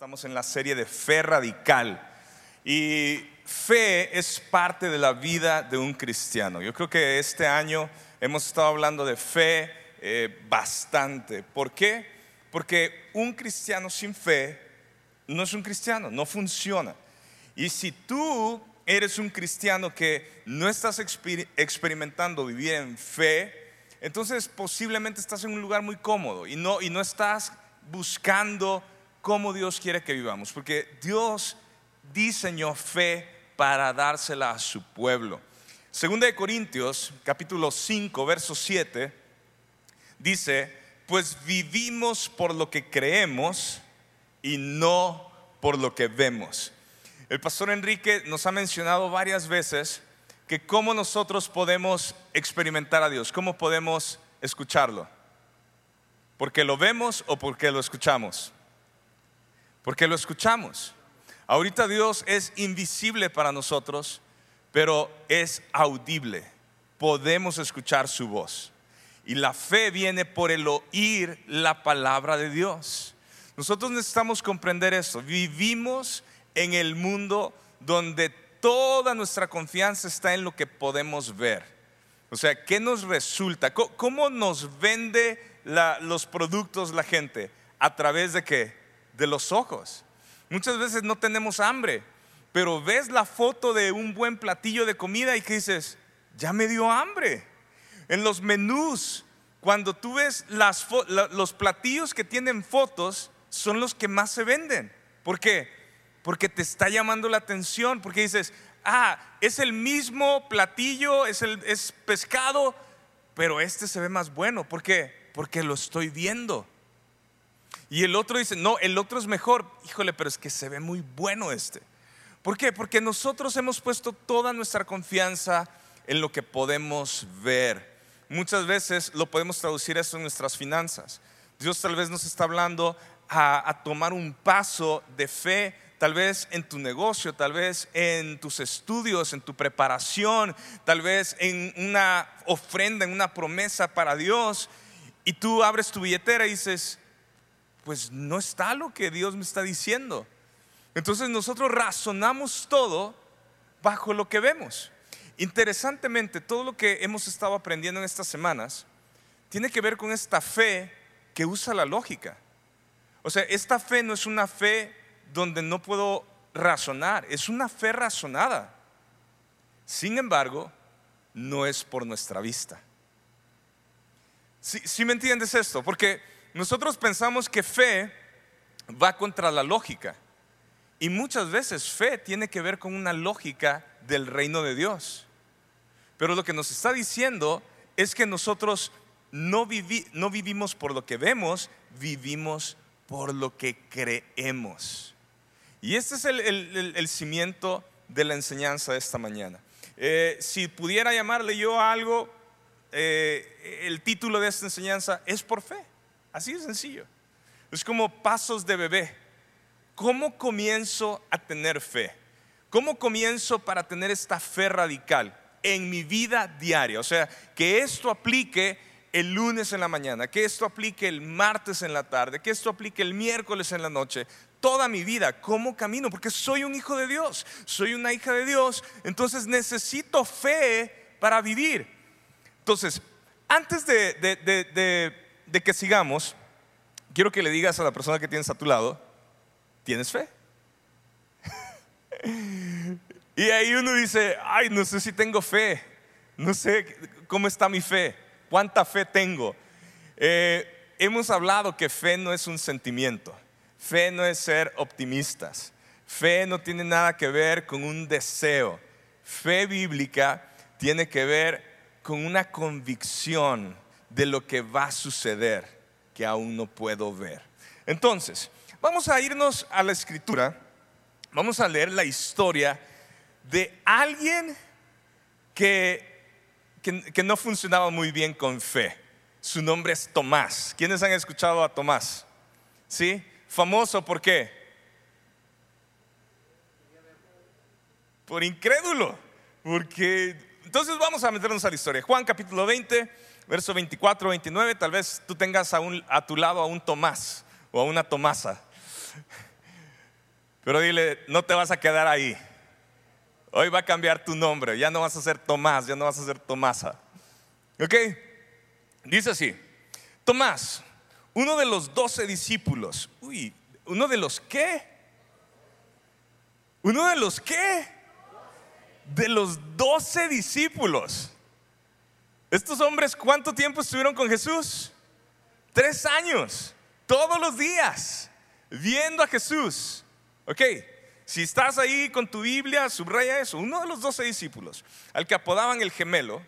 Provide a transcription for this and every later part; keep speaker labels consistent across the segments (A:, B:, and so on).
A: Estamos en la serie de fe radical. Y fe es parte de la vida de un cristiano. Yo creo que este año hemos estado hablando de fe eh, bastante. ¿Por qué? Porque un cristiano sin fe no es un cristiano, no funciona. Y si tú eres un cristiano que no estás experimentando vivir en fe, entonces posiblemente estás en un lugar muy cómodo y no, y no estás buscando cómo Dios quiere que vivamos, porque Dios diseñó fe para dársela a su pueblo. Segunda de Corintios, capítulo 5, verso 7, dice, pues vivimos por lo que creemos y no por lo que vemos. El pastor Enrique nos ha mencionado varias veces que cómo nosotros podemos experimentar a Dios, cómo podemos escucharlo. ¿Porque lo vemos o porque lo escuchamos? Porque lo escuchamos. Ahorita Dios es invisible para nosotros, pero es audible. Podemos escuchar su voz. Y la fe viene por el oír la palabra de Dios. Nosotros necesitamos comprender esto. Vivimos en el mundo donde toda nuestra confianza está en lo que podemos ver. O sea, ¿qué nos resulta? ¿Cómo nos vende los productos la gente? ¿A través de qué? De los ojos. Muchas veces no tenemos hambre, pero ves la foto de un buen platillo de comida y que dices, ya me dio hambre. En los menús, cuando tú ves los platillos que tienen fotos, son los que más se venden. ¿Por qué? Porque te está llamando la atención, porque dices, ah, es el mismo platillo, es, el, es pescado, pero este se ve más bueno. ¿Por qué? Porque lo estoy viendo. Y el otro dice, no, el otro es mejor. Híjole, pero es que se ve muy bueno este. ¿Por qué? Porque nosotros hemos puesto toda nuestra confianza en lo que podemos ver. Muchas veces lo podemos traducir eso en nuestras finanzas. Dios tal vez nos está hablando a, a, tomar un paso de fe, tal vez en tu negocio, tal vez en tus estudios, en tu preparación, tal vez en una ofrenda, en una promesa para Dios. Y tú abres tu billetera y dices, pues no está lo que Dios me está diciendo. Entonces nosotros razonamos todo bajo lo que vemos. Interesantemente, todo lo que hemos estado aprendiendo en estas semanas tiene que ver con esta fe que usa la lógica. O sea, esta fe no es una fe donde no puedo razonar, es una fe razonada. Sin embargo, no es por nuestra vista. Si me entiendes esto? Porque nosotros pensamos que fe va contra la lógica. Y muchas veces fe tiene que ver con una lógica del reino de Dios. Pero lo que nos está diciendo es que nosotros no, vivimos por lo que vemos, vivimos por lo que creemos. Y este es el, cimiento de la enseñanza de esta mañana. Eh, si pudiera llamarle yo a algo, eh, el título de esta enseñanza es por fe. Así de sencillo. Es como pasos de bebé. ¿Cómo comienzo a tener fe? ¿Cómo comienzo para tener esta fe radical en mi vida diaria? O sea, que esto aplique el lunes en la mañana, que esto aplique el martes en la tarde, que esto aplique el miércoles en la noche, toda mi vida, ¿cómo camino? Porque soy un hijo de Dios, soy una hija de Dios, entonces necesito fe para vivir. Entonces, antes de, de que sigamos, quiero que le digas a la persona que tienes a tu lado, ¿tienes fe? y ahí uno dice, ay, no sé si tengo fe, no sé cómo está mi fe, cuánta fe tengo. Eh, hemos hablado que fe no es un sentimiento, fe no es ser optimistas, fe no tiene nada que ver con un deseo, fe bíblica tiene que ver con una convicción de lo que va a suceder que aún no puedo ver. Entonces, vamos a irnos a la escritura, vamos a leer la historia de alguien que, que, no funcionaba muy bien con fe. Su nombre es Tomás. ¿Quiénes han escuchado a Tomás? ¿Sí? Famoso, ¿por qué? Por incrédulo. Porque entonces vamos a meternos a la historia. Juan capítulo 20 verso 24, 29, tal vez tú tengas a, tu lado a un Tomás o a una Tomasa. Pero dile, no te vas a quedar ahí. Hoy va a cambiar tu nombre. Ya no vas a ser Tomás, ya no vas a ser Tomasa. ¿Ok? Dice así. Tomás, uno de los doce discípulos. Uy, ¿uno de los qué? ¿Uno de los qué? De los doce discípulos. Estos hombres, ¿cuánto tiempo estuvieron con Jesús? Tres años, todos los días, viendo a Jesús. Ok, si estás ahí con tu Biblia, subraya eso. Uno de los doce discípulos, al que apodaban el gemelo,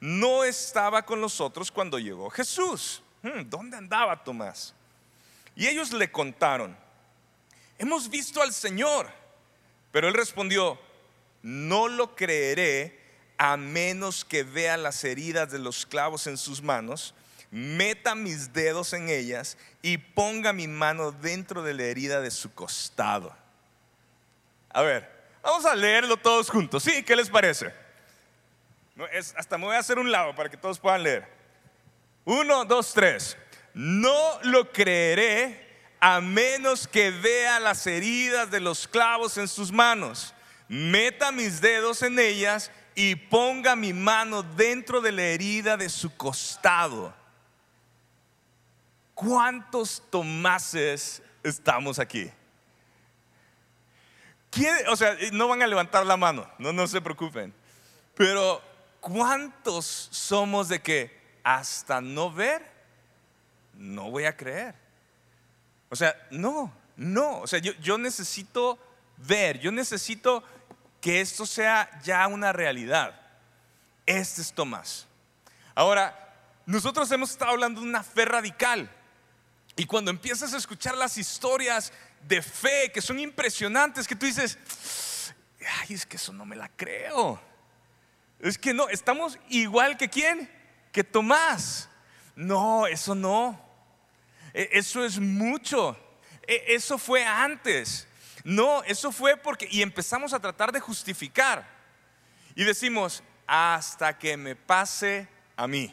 A: no estaba con los otros cuando llegó Jesús. Hmm, ¿Dónde andaba Tomás? Y ellos le contaron, hemos visto al Señor. Pero él respondió, no lo creeré a menos que vea las heridas de los clavos en sus manos, meta mis dedos en ellas y ponga mi mano dentro de la herida de su costado. A ver, vamos a leerlo todos juntos. ¿Sí? ¿Qué les parece? hasta me voy a hacer un lado para que todos puedan leer. Uno, dos, tres. No lo creeré a menos que vea las heridas de los clavos en sus manos, meta mis dedos en ellas y ponga mi mano dentro de la herida de su costado. ¿Cuántos Tomases estamos aquí? O sea, no van a levantar la mano, no, no se preocupen. Pero ¿cuántos somos de que hasta no ver, no voy a creer? O sea, no, no. O sea, yo, yo necesito ver, yo necesito que esto sea ya una realidad. Este es Tomás. Ahora, nosotros hemos estado hablando de una fe radical. Y cuando empiezas a escuchar las historias de fe que son impresionantes, que tú dices, ay, es que eso no me la creo. Es que no, estamos igual que quién, que Tomás. No, eso no. E, eso es mucho. E, eso fue antes. No, eso fue porque, y empezamos a tratar de justificar. Y decimos, hasta que me pase a mí,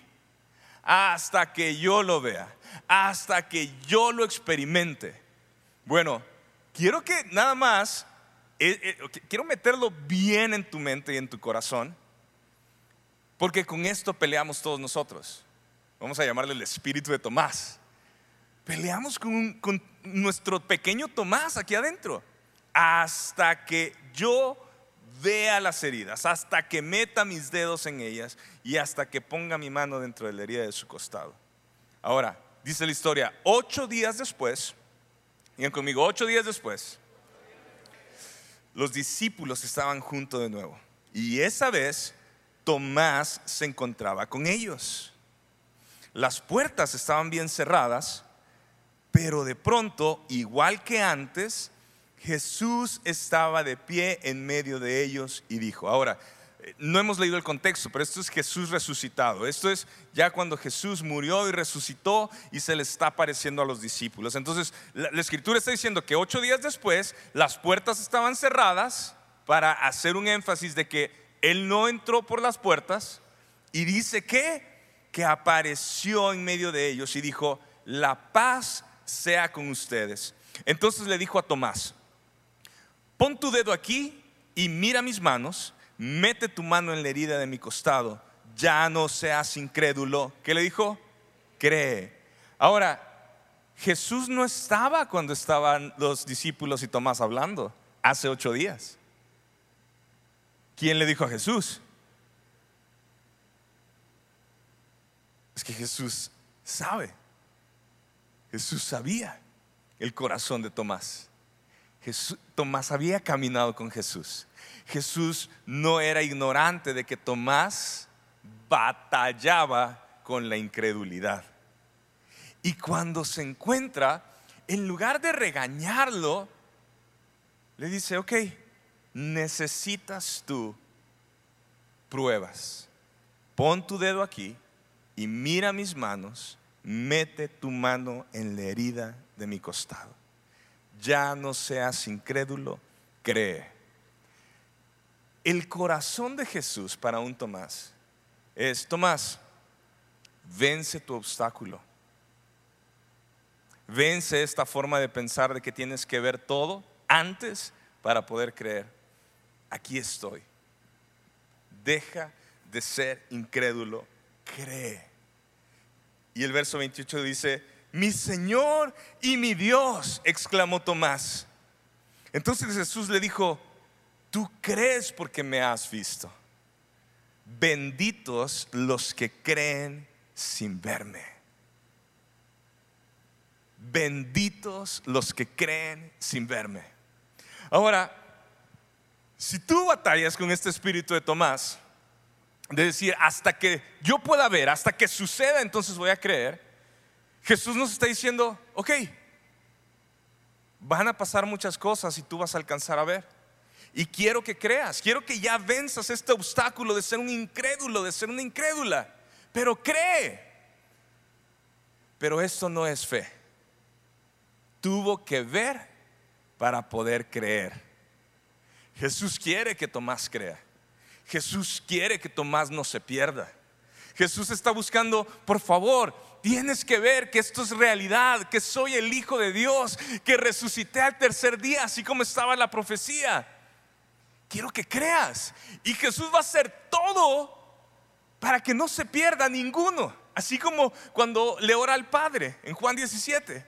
A: hasta que yo lo vea, hasta que yo lo experimente. Bueno, quiero que nada más, eh, eh, quiero meterlo bien en tu mente y en tu corazón, porque con esto peleamos todos nosotros. Vamos a llamarle el espíritu de Tomás. Peleamos con, con nuestro pequeño Tomás aquí adentro hasta que yo vea las heridas, hasta que meta mis dedos en ellas y hasta que ponga mi mano dentro de la herida de su costado. Ahora, dice la historia, ocho días después, digan conmigo, ocho días después, los discípulos estaban juntos de nuevo. Y esa vez Tomás se encontraba con ellos. Las puertas estaban bien cerradas, pero de pronto, igual que antes, Jesús estaba de pie en medio de ellos y dijo, ahora, eh, no hemos leído el contexto, pero esto es Jesús resucitado. Esto es ya cuando Jesús murió y resucitó y se le está apareciendo a los discípulos. Entonces, la, escritura está diciendo que ocho días después las puertas estaban cerradas para hacer un énfasis de que Él no entró por las puertas y dice que, que apareció en medio de ellos y dijo, la paz sea con ustedes. Entonces le dijo a Tomás, pon tu dedo aquí y mira mis manos, mete tu mano en la herida de mi costado, ya no seas incrédulo. ¿Qué le dijo? Cree. Ahora, Jesús no estaba cuando estaban los discípulos y Tomás hablando, hace ocho días. ¿Quién le dijo a Jesús? Es que Jesús sabe. Jesús sabía el corazón de Tomás. Tomás había caminado con Jesús. Jesús no era ignorante de que Tomás batallaba con la incredulidad. Y cuando se encuentra, en lugar de regañarlo, le dice, ok, necesitas tú pruebas. Pon tu dedo aquí y mira mis manos, mete tu mano en la herida de mi costado ya no seas incrédulo, cree. El corazón de Jesús para un Tomás es, Tomás, vence tu obstáculo. Vence esta forma de pensar de que tienes que ver todo antes para poder creer. Aquí estoy. Deja de ser incrédulo, cree. Y el verso 28 dice, mi Señor y mi Dios, exclamó Tomás. Entonces Jesús le dijo, tú crees porque me has visto. Benditos los que creen sin verme. Benditos los que creen sin verme. Ahora, si tú batallas con este espíritu de Tomás, de decir, hasta que yo pueda ver, hasta que suceda, entonces voy a creer, Jesús nos está diciendo, ok, van a pasar muchas cosas y tú vas a alcanzar a ver. Y quiero que creas, quiero que ya venzas este obstáculo de ser un incrédulo, de ser una incrédula. Pero cree. Pero esto no es fe. Tuvo que ver para poder creer. Jesús quiere que Tomás crea. Jesús quiere que Tomás no se pierda. Jesús está buscando, por favor, tienes que ver que esto es realidad, que soy el Hijo de Dios, que resucité al tercer día, así como estaba la profecía. Quiero que creas. Y Jesús va a hacer todo para que no se pierda ninguno. Así como cuando le ora al Padre en Juan 17.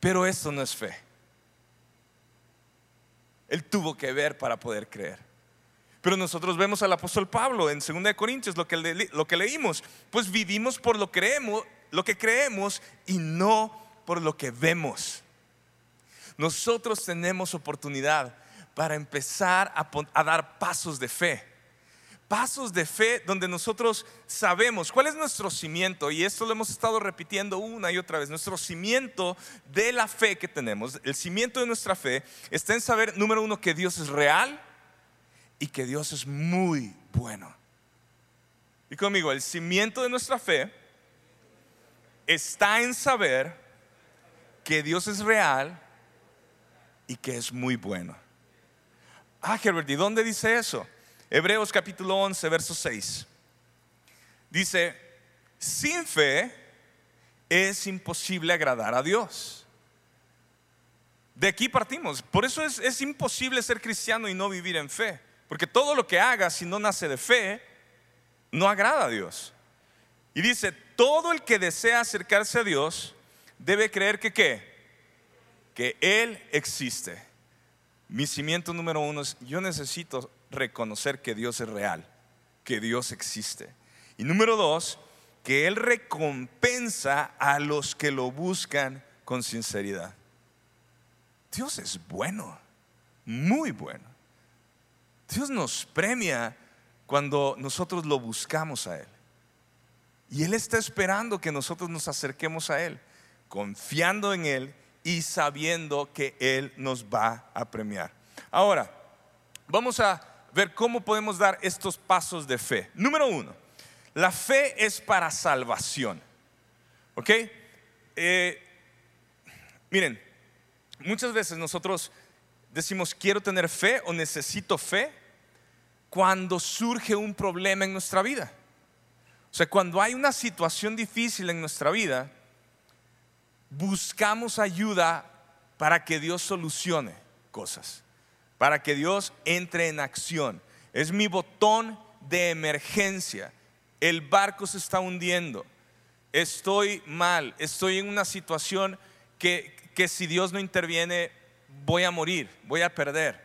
A: Pero esto no es fe. Él tuvo que ver para poder creer. Pero nosotros vemos al apóstol Pablo en 2 Corintios, lo que, lo que leímos, pues vivimos por lo, creemos, lo que creemos y no por lo que vemos. Nosotros tenemos oportunidad para empezar a, a dar pasos de fe. Pasos de fe donde nosotros sabemos cuál es nuestro cimiento, y esto lo hemos estado repitiendo una y otra vez, nuestro cimiento de la fe que tenemos, el cimiento de nuestra fe está en saber, número uno, que Dios es real, y que Dios es muy bueno. Y conmigo, el cimiento de nuestra fe está en saber que Dios es real y que es muy bueno. Ah, Herbert, ¿y dónde dice eso? Hebreos capítulo 11, verso 6. Dice, sin fe es imposible agradar a Dios. De aquí partimos. Por eso es, es imposible ser cristiano y no vivir en fe. Porque todo lo que haga si no nace de fe, no agrada a Dios. Y dice, todo el que desea acercarse a Dios debe creer que qué? Que Él existe. Mi cimiento número uno es, yo necesito reconocer que Dios es real, que Dios existe. Y número dos, que Él recompensa a los que lo buscan con sinceridad. Dios es bueno, muy bueno. Dios nos premia cuando nosotros lo buscamos a Él. Y Él está esperando que nosotros nos acerquemos a Él, confiando en Él y sabiendo que Él nos va a premiar. Ahora, vamos a ver cómo podemos dar estos pasos de fe. Número uno, la fe es para salvación. ¿Ok? Eh, miren, muchas veces nosotros decimos quiero tener fe o necesito fe cuando surge un problema en nuestra vida. O sea, cuando hay una situación difícil en nuestra vida, buscamos ayuda para que Dios solucione cosas, para que Dios entre en acción. Es mi botón de emergencia. El barco se está hundiendo. Estoy mal. Estoy en una situación que, que si Dios no interviene voy a morir, voy a perder.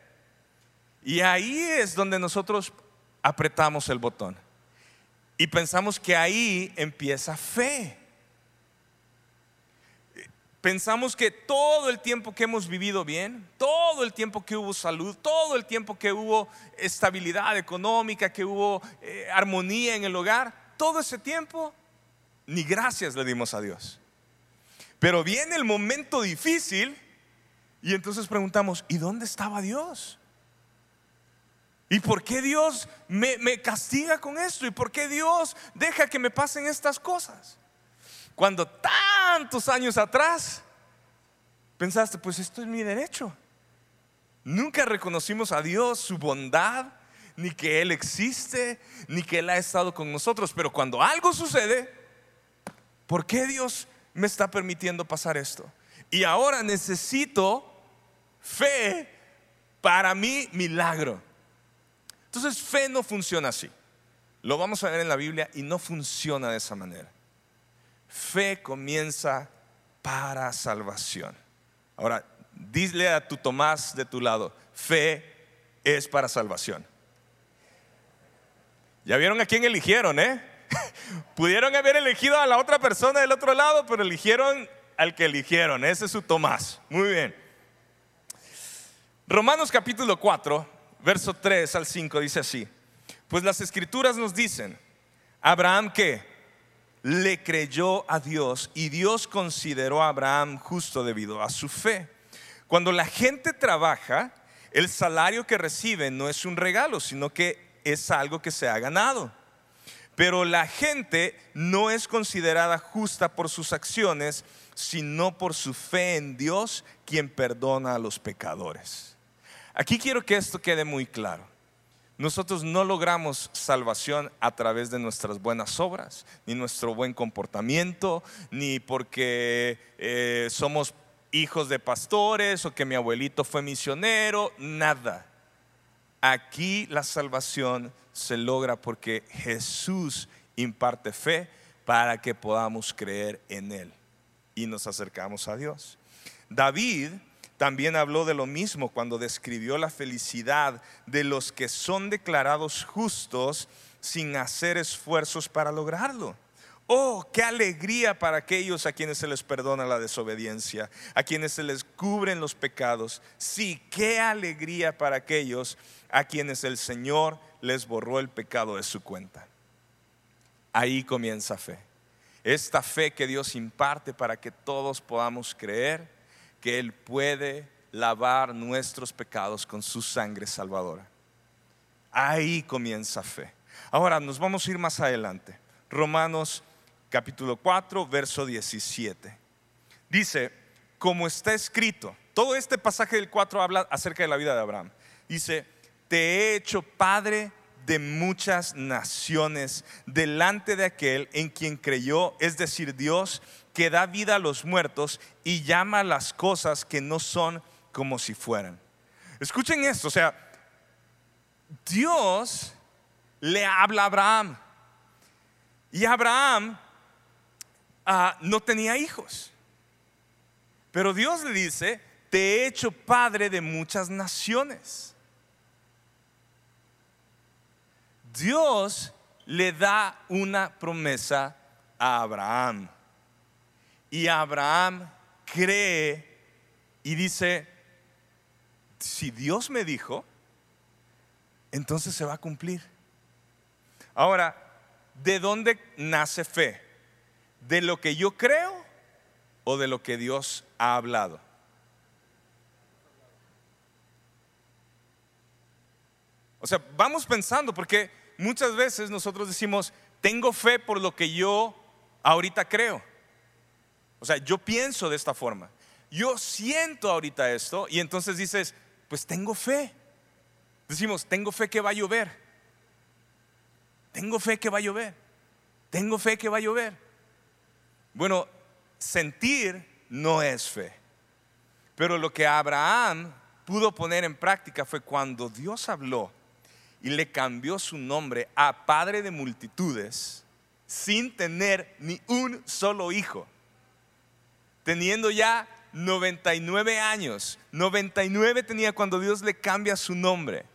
A: Y ahí es donde nosotros apretamos el botón. Y pensamos que ahí empieza fe. Pensamos que todo el tiempo que hemos vivido bien, todo el tiempo que hubo salud, todo el tiempo que hubo estabilidad económica, que hubo eh, armonía en el hogar, todo ese tiempo, ni gracias le dimos a Dios. Pero viene el momento difícil y entonces preguntamos, ¿y dónde estaba Dios? ¿Y por qué Dios me, castiga con esto? ¿Y por qué Dios deja que me pasen estas cosas? Cuando tantos años atrás pensaste, pues esto es mi derecho. Nunca reconocimos a Dios su bondad, ni que Él existe, ni que Él ha estado con nosotros. Pero cuando algo sucede, ¿por qué Dios me está permitiendo pasar esto? Y ahora necesito Fe, para mí, milagro. Entonces, fe no funciona así. Lo vamos a ver en la Biblia y no funciona de esa manera. Fe comienza para salvación. Ahora, dile a tu Tomás de tu lado, fe es para salvación. Ya vieron a quién eligieron, ¿eh? Pudieron haber elegido a la otra persona del otro lado, pero eligieron al que eligieron. Ese es su Tomás. Muy bien. Romanos capítulo 4, verso 3 al 5 dice así. Pues las escrituras nos dicen, Abraham que le creyó a Dios y Dios consideró a Abraham justo debido a su fe. Cuando la gente trabaja, el salario que recibe no es un regalo, sino que es algo que se ha ganado. Pero la gente no es considerada justa por sus acciones, sino por su fe en Dios, quien perdona a los pecadores. Aquí quiero que esto quede muy claro. Nosotros no logramos salvación a través de nuestras buenas obras, ni nuestro buen comportamiento, ni porque eh, somos hijos de pastores o que mi abuelito fue misionero, nada. Aquí la salvación se logra porque Jesús imparte fe para que podamos creer en Él y nos acercamos a Dios. David también habló de lo mismo cuando describió la felicidad de los que son declarados justos sin hacer esfuerzos para lograrlo. Oh, qué alegría para aquellos a quienes se les perdona la desobediencia, a quienes se les cubren los pecados. Sí, qué alegría para aquellos a quienes el Señor les borró el pecado de su cuenta. Ahí comienza fe. Esta fe que Dios imparte para que todos podamos creer que Él puede lavar nuestros pecados con su sangre salvadora. Ahí comienza fe. Ahora nos vamos a ir más adelante. Romanos capítulo 4, verso 17. Dice, como está escrito, todo este pasaje del 4 habla acerca de la vida de Abraham. Dice, te he hecho padre de muchas naciones delante de aquel en quien creyó, es decir, Dios que da vida a los muertos y llama las cosas que no son como si fueran. Escuchen esto, o sea, Dios le habla a Abraham y Abraham ah, no tenía hijos, pero Dios le dice, te he hecho padre de muchas naciones. Dios le da una promesa a Abraham. Y Abraham cree y dice, si Dios me dijo, entonces se va a cumplir. Ahora, ¿de dónde nace fe? ¿De lo que yo creo o de lo que Dios ha hablado? O sea, vamos pensando, porque muchas veces nosotros decimos, tengo fe por lo que yo ahorita creo. O sea, yo pienso de esta forma. Yo siento ahorita esto y entonces dices, pues tengo fe. Decimos, tengo fe que va a llover. Tengo fe que va a llover. Tengo fe que va a llover. Bueno, sentir no es fe. Pero lo que Abraham pudo poner en práctica fue cuando Dios habló y le cambió su nombre a Padre de multitudes sin tener ni un solo hijo teniendo ya 99 años. 99 tenía cuando Dios le cambia su nombre.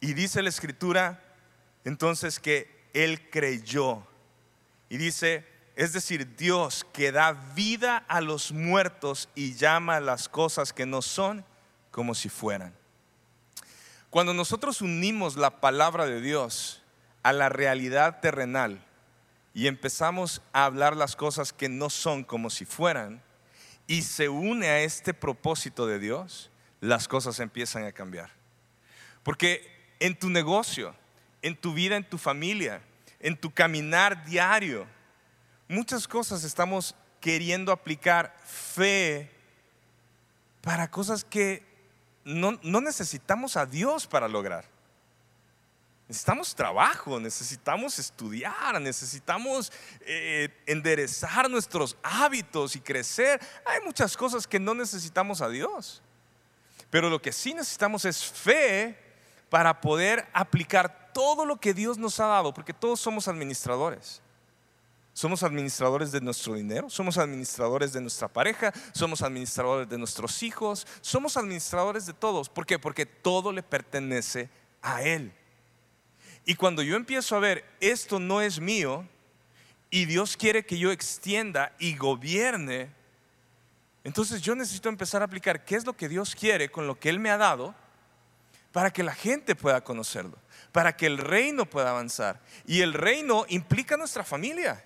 A: Y dice la escritura entonces que él creyó. Y dice, es decir, Dios que da vida a los muertos y llama a las cosas que no son como si fueran. Cuando nosotros unimos la palabra de Dios a la realidad terrenal, y empezamos a hablar las cosas que no son como si fueran y se une a este propósito de Dios, las cosas empiezan a cambiar. Porque en tu negocio, en tu vida, en tu familia, en tu caminar diario, muchas cosas estamos queriendo aplicar fe para cosas que no, no necesitamos a Dios para lograr. Necesitamos trabajo, necesitamos estudiar, necesitamos eh, enderezar nuestros hábitos y crecer. Hay muchas cosas que no necesitamos a Dios. Pero lo que sí necesitamos es fe para poder aplicar todo lo que Dios nos ha dado, porque todos somos administradores. Somos administradores de nuestro dinero, somos administradores de nuestra pareja, somos administradores de nuestros hijos, somos administradores de todos. ¿Por qué? Porque todo le pertenece a Él. Y cuando yo empiezo a ver, esto no es mío, y Dios quiere que yo extienda y gobierne, entonces yo necesito empezar a aplicar qué es lo que Dios quiere con lo que Él me ha dado para que la gente pueda conocerlo, para que el reino pueda avanzar. Y el reino implica nuestra familia.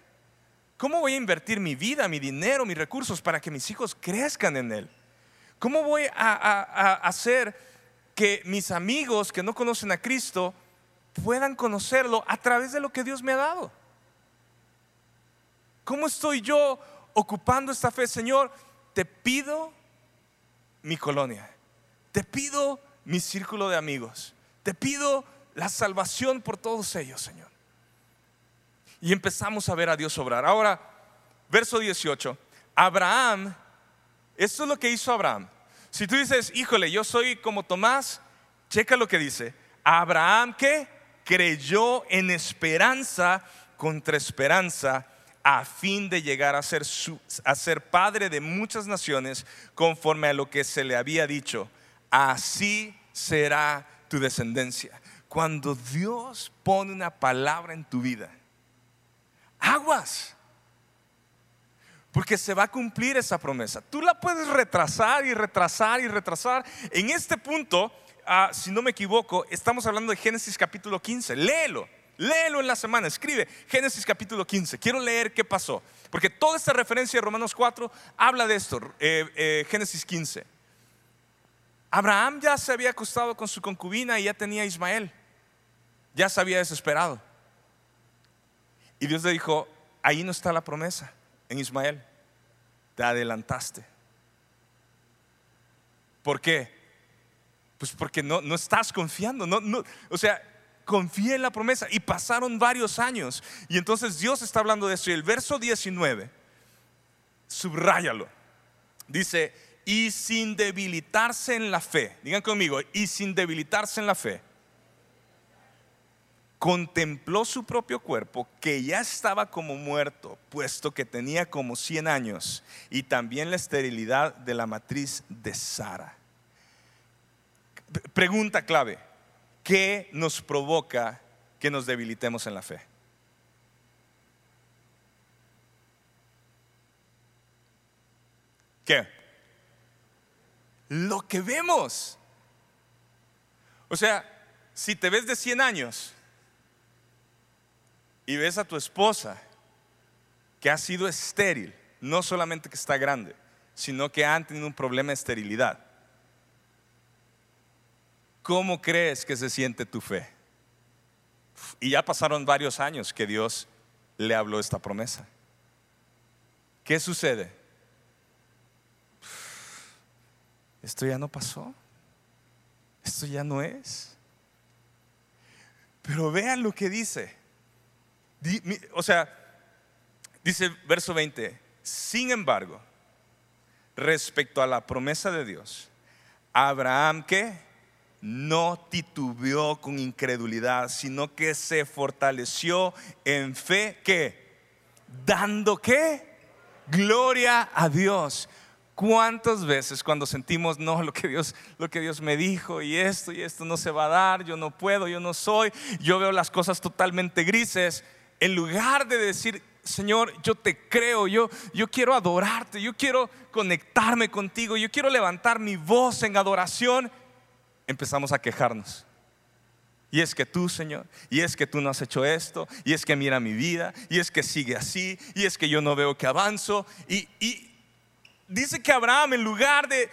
A: ¿Cómo voy a invertir mi vida, mi dinero, mis recursos para que mis hijos crezcan en Él? ¿Cómo voy a, hacer que mis amigos que no conocen a Cristo puedan conocerlo a través de lo que Dios me ha dado. ¿Cómo estoy yo ocupando esta fe, Señor? Te pido mi colonia, te pido mi círculo de amigos, te pido la salvación por todos ellos, Señor. Y empezamos a ver a Dios obrar. Ahora, verso 18, Abraham, esto es lo que hizo Abraham. Si tú dices, híjole, yo soy como Tomás, checa lo que dice. Abraham, ¿qué? Creyó en esperanza contra esperanza a fin de llegar a ser, a ser padre de muchas naciones conforme a lo que se le había dicho. Así será tu descendencia. Cuando Dios pone una palabra en tu vida, aguas. Porque se va a cumplir esa promesa. Tú la puedes retrasar y retrasar y retrasar. En este punto, Ah, si no me equivoco, estamos hablando de Génesis capítulo 15. Léelo, léelo en la semana, escribe Génesis capítulo 15. Quiero leer qué pasó, porque toda esta referencia de Romanos 4 habla de esto, eh, eh, Génesis 15. Abraham ya se había acostado con su concubina y ya tenía a Ismael, ya se había desesperado. Y Dios le dijo, ahí no está la promesa, en Ismael, te adelantaste. ¿Por qué? Pues porque no, no estás confiando, no, no, o sea, confía en la promesa. Y pasaron varios años. Y entonces Dios está hablando de eso. Y el verso 19, subráyalo. Dice, y sin debilitarse en la fe, digan conmigo, y sin debilitarse en la fe, contempló su propio cuerpo que ya estaba como muerto, puesto que tenía como 100 años, y también la esterilidad de la matriz de Sara. Pregunta clave, ¿qué nos provoca que nos debilitemos en la fe? ¿Qué? Lo que vemos. O sea, si te ves de 100 años y ves a tu esposa que ha sido estéril, no solamente que está grande, sino que han tenido un problema de esterilidad ¿Cómo crees que se siente tu fe? Y ya pasaron varios años que Dios le habló esta promesa. ¿Qué sucede? Esto ya no pasó. Esto ya no es. Pero vean lo que dice. O sea, dice verso 20, sin embargo, respecto a la promesa de Dios, Abraham que no titubeó con incredulidad, sino que se fortaleció en fe que dando qué? Gloria a Dios. ¿Cuántas veces cuando sentimos no lo que Dios lo que Dios me dijo y esto y esto no se va a dar, yo no puedo, yo no soy, yo veo las cosas totalmente grises, en lugar de decir, Señor, yo te creo, yo yo quiero adorarte, yo quiero conectarme contigo, yo quiero levantar mi voz en adoración, empezamos a quejarnos. Y es que tú, Señor, y es que tú no has hecho esto, y es que mira mi vida, y es que sigue así, y es que yo no veo que avanzo. Y, dice que Abraham, en lugar de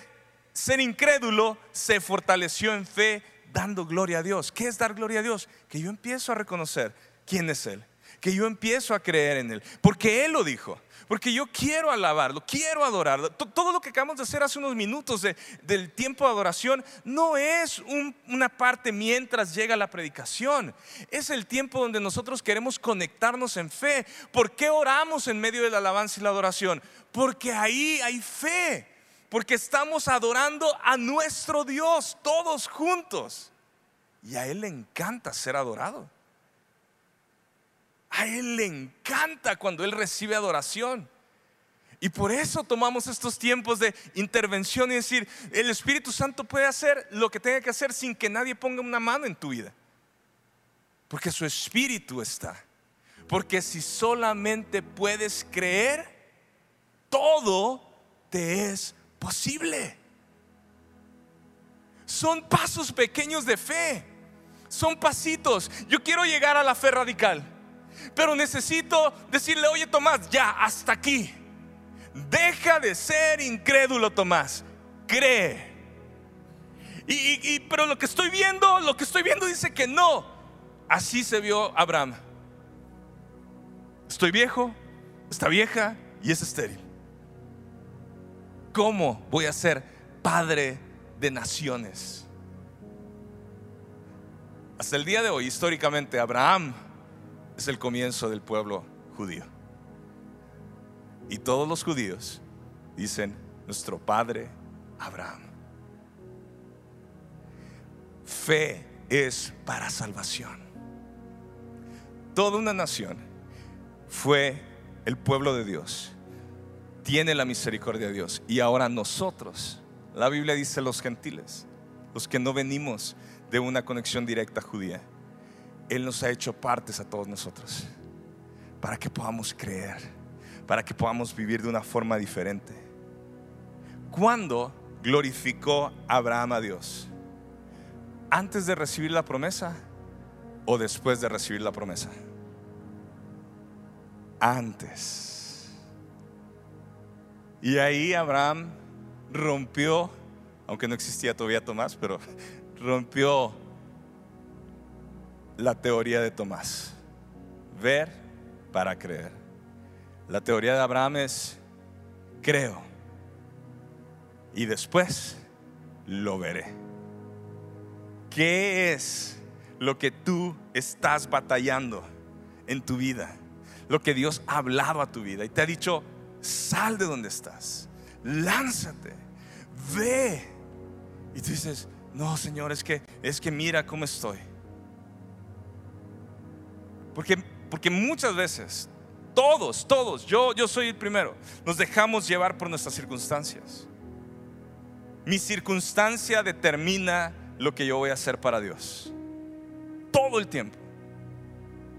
A: ser incrédulo, se fortaleció en fe, dando gloria a Dios. ¿Qué es dar gloria a Dios? Que yo empiezo a reconocer quién es Él, que yo empiezo a creer en Él, porque Él lo dijo. Porque yo quiero alabarlo, quiero adorarlo. Todo lo que acabamos de hacer hace unos minutos del tiempo de adoración no es una parte mientras llega la predicación. Es el tiempo donde nosotros queremos conectarnos en fe. ¿Por qué oramos en medio de la alabanza y la adoración? Porque ahí hay fe. Porque estamos adorando a nuestro Dios todos juntos. Y a Él le encanta ser adorado. A Él le encanta cuando Él recibe adoración. Y por eso tomamos estos tiempos de intervención y decir, el Espíritu Santo puede hacer lo que tenga que hacer sin que nadie ponga una mano en tu vida. Porque su Espíritu está. Porque si solamente puedes creer, todo te es posible. Son pasos pequeños de fe. Son pasitos. Yo quiero llegar a la fe radical. Pero necesito decirle, oye Tomás, ya, hasta aquí. Deja de ser incrédulo, Tomás. Cree. Y, pero lo que estoy viendo, lo que estoy viendo dice que no. Así se vio Abraham. Estoy viejo, está vieja y es estéril. ¿Cómo voy a ser padre de naciones? Hasta el día de hoy, históricamente, Abraham es el comienzo del pueblo judío. Y todos los judíos dicen, nuestro padre Abraham. Fe es para salvación. Toda una nación fue el pueblo de Dios. Tiene la misericordia de Dios. Y ahora nosotros, la Biblia dice los gentiles, los que no venimos de una conexión directa judía él nos ha hecho partes a todos nosotros para que podamos creer, para que podamos vivir de una forma diferente. ¿Cuándo glorificó Abraham a Dios? ¿Antes de recibir la promesa o después de recibir la promesa? Antes. Y ahí Abraham rompió, aunque no existía todavía Tomás, pero rompió la teoría de Tomás. Ver para creer. La teoría de Abraham es, creo. Y después lo veré. ¿Qué es lo que tú estás batallando en tu vida? Lo que Dios ha hablado a tu vida y te ha dicho, sal de donde estás, lánzate, ve. Y tú dices, no, Señor, es que es que mira cómo estoy. Porque, porque muchas veces, todos, todos, yo, yo soy el primero, nos dejamos llevar por nuestras circunstancias. Mi circunstancia determina lo que yo voy a hacer para Dios. Todo el tiempo.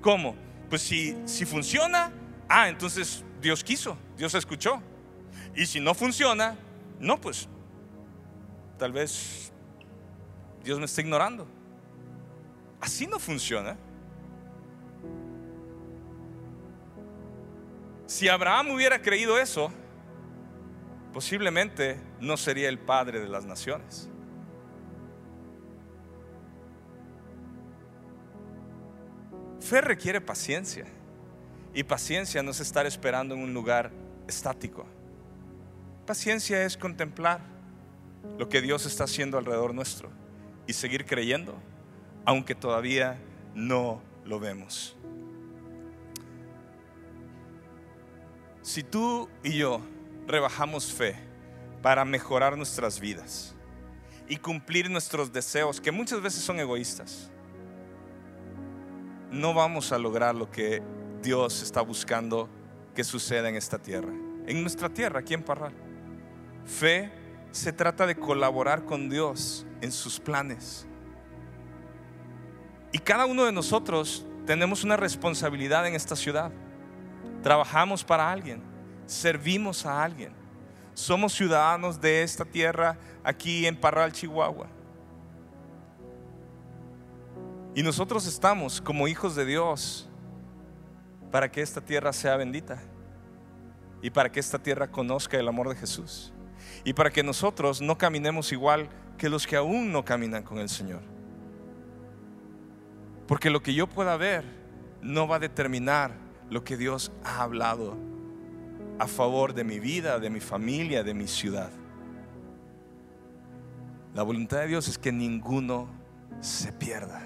A: ¿Cómo? Pues si, si funciona, ah, entonces Dios quiso, Dios escuchó. Y si no funciona, no, pues tal vez Dios me está ignorando. Así no funciona. Si Abraham hubiera creído eso, posiblemente no sería el padre de las naciones. Fe requiere paciencia. Y paciencia no es estar esperando en un lugar estático. Paciencia es contemplar lo que Dios está haciendo alrededor nuestro y seguir creyendo, aunque todavía no lo vemos. Si tú y yo rebajamos fe para mejorar nuestras vidas y cumplir nuestros deseos, que muchas veces son egoístas, no vamos a lograr lo que Dios está buscando que suceda en esta tierra, en nuestra tierra, aquí en Parral. Fe se trata de colaborar con Dios en sus planes. Y cada uno de nosotros tenemos una responsabilidad en esta ciudad trabajamos para alguien, servimos a alguien. Somos ciudadanos de esta tierra aquí en Parral, Chihuahua. Y nosotros estamos como hijos de Dios para que esta tierra sea bendita y para que esta tierra conozca el amor de Jesús y para que nosotros no caminemos igual que los que aún no caminan con el Señor. Porque lo que yo pueda ver no va a determinar lo que Dios ha hablado a favor de mi vida, de mi familia, de mi ciudad. La voluntad de Dios es que ninguno se pierda.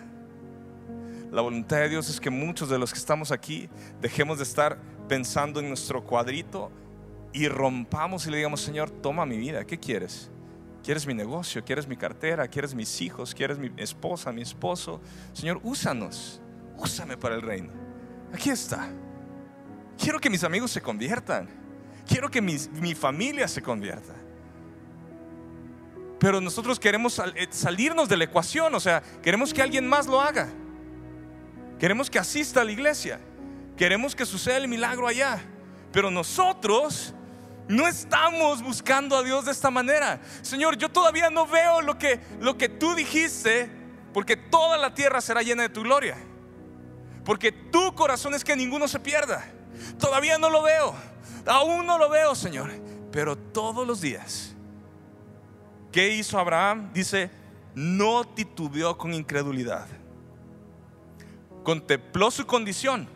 A: La voluntad de Dios es que muchos de los que estamos aquí dejemos de estar pensando en nuestro cuadrito y rompamos y le digamos, Señor, toma mi vida, ¿qué quieres? ¿Quieres mi negocio? ¿Quieres mi cartera? ¿Quieres mis hijos? ¿Quieres mi esposa, mi esposo? Señor, úsanos, úsame para el reino. Aquí está. Quiero que mis amigos se conviertan. Quiero que mi, mi familia se convierta. Pero nosotros queremos eh, salirnos de la ecuación, o sea, queremos que alguien más lo haga. Queremos que asista a la iglesia. Queremos que suceda el milagro allá. Pero nosotros no estamos buscando a Dios de esta manera. Señor, yo todavía no veo lo que, lo que tú dijiste, porque toda la tierra será llena de tu gloria. Porque tu corazón es que ninguno se pierda. Todavía no lo veo. Aún no lo veo, Señor. Pero todos los días. ¿Qué hizo Abraham? Dice, no titubeó con incredulidad. Contempló su condición.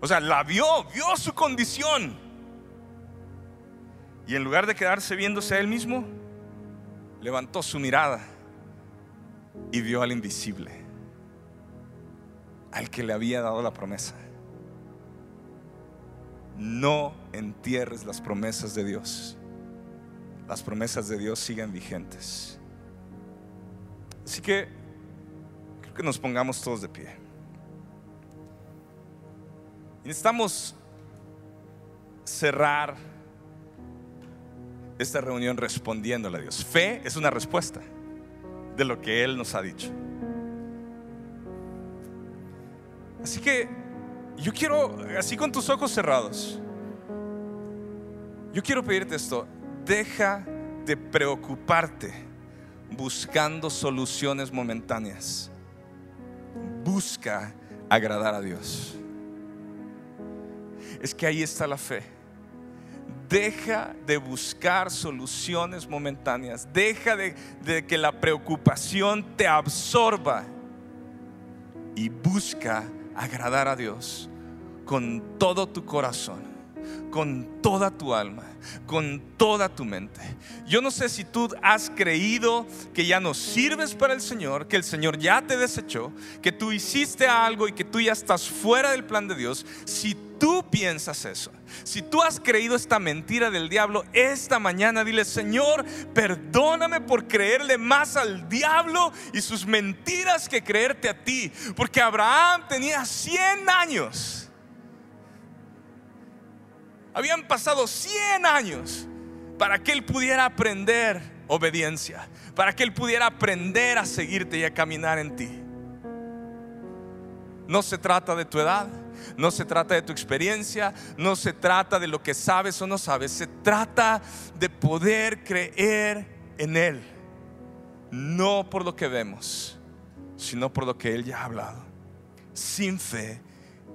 A: O sea, la vio, vio su condición y en lugar de quedarse viéndose a él mismo, levantó su mirada y vio al invisible, al que le había dado la promesa. No entierres las promesas de Dios. Las promesas de Dios siguen vigentes. Así que creo que nos pongamos todos de pie. necesitamos cerrar esta reunión respondiéndole a Dios. Fe es una respuesta de lo que Él nos ha dicho. Así que yo quiero, así con tus ojos cerrados, yo quiero pedirte esto, deja de preocuparte buscando soluciones momentáneas. Busca agradar a Dios. Es que ahí está la fe. Deja de buscar soluciones momentáneas. Deja de, que la preocupación te absorba. Y busca agradar a Dios con todo tu corazón, con toda tu alma, con toda tu mente. Yo no sé si tú has creído que ya no sirves para el Señor, que el Señor ya te desechó, que tú hiciste algo y que tú ya estás fuera del plan de Dios. Si tú piensas eso, si tú has creído esta mentira del diablo, esta mañana dile, Señor, perdóname por creerle más al diablo y sus mentiras que creerte a ti. Porque Abraham tenía 100 años. Habían pasado 100 años para que él pudiera aprender obediencia, para que él pudiera aprender a seguirte y a caminar en ti. No se trata de tu edad, no se trata de tu experiencia, no se trata de lo que sabes o no sabes, se trata de poder creer en Él, no por lo que vemos, sino por lo que Él ya ha hablado. Sin fe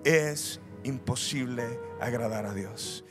A: es imposible agradar a Dios.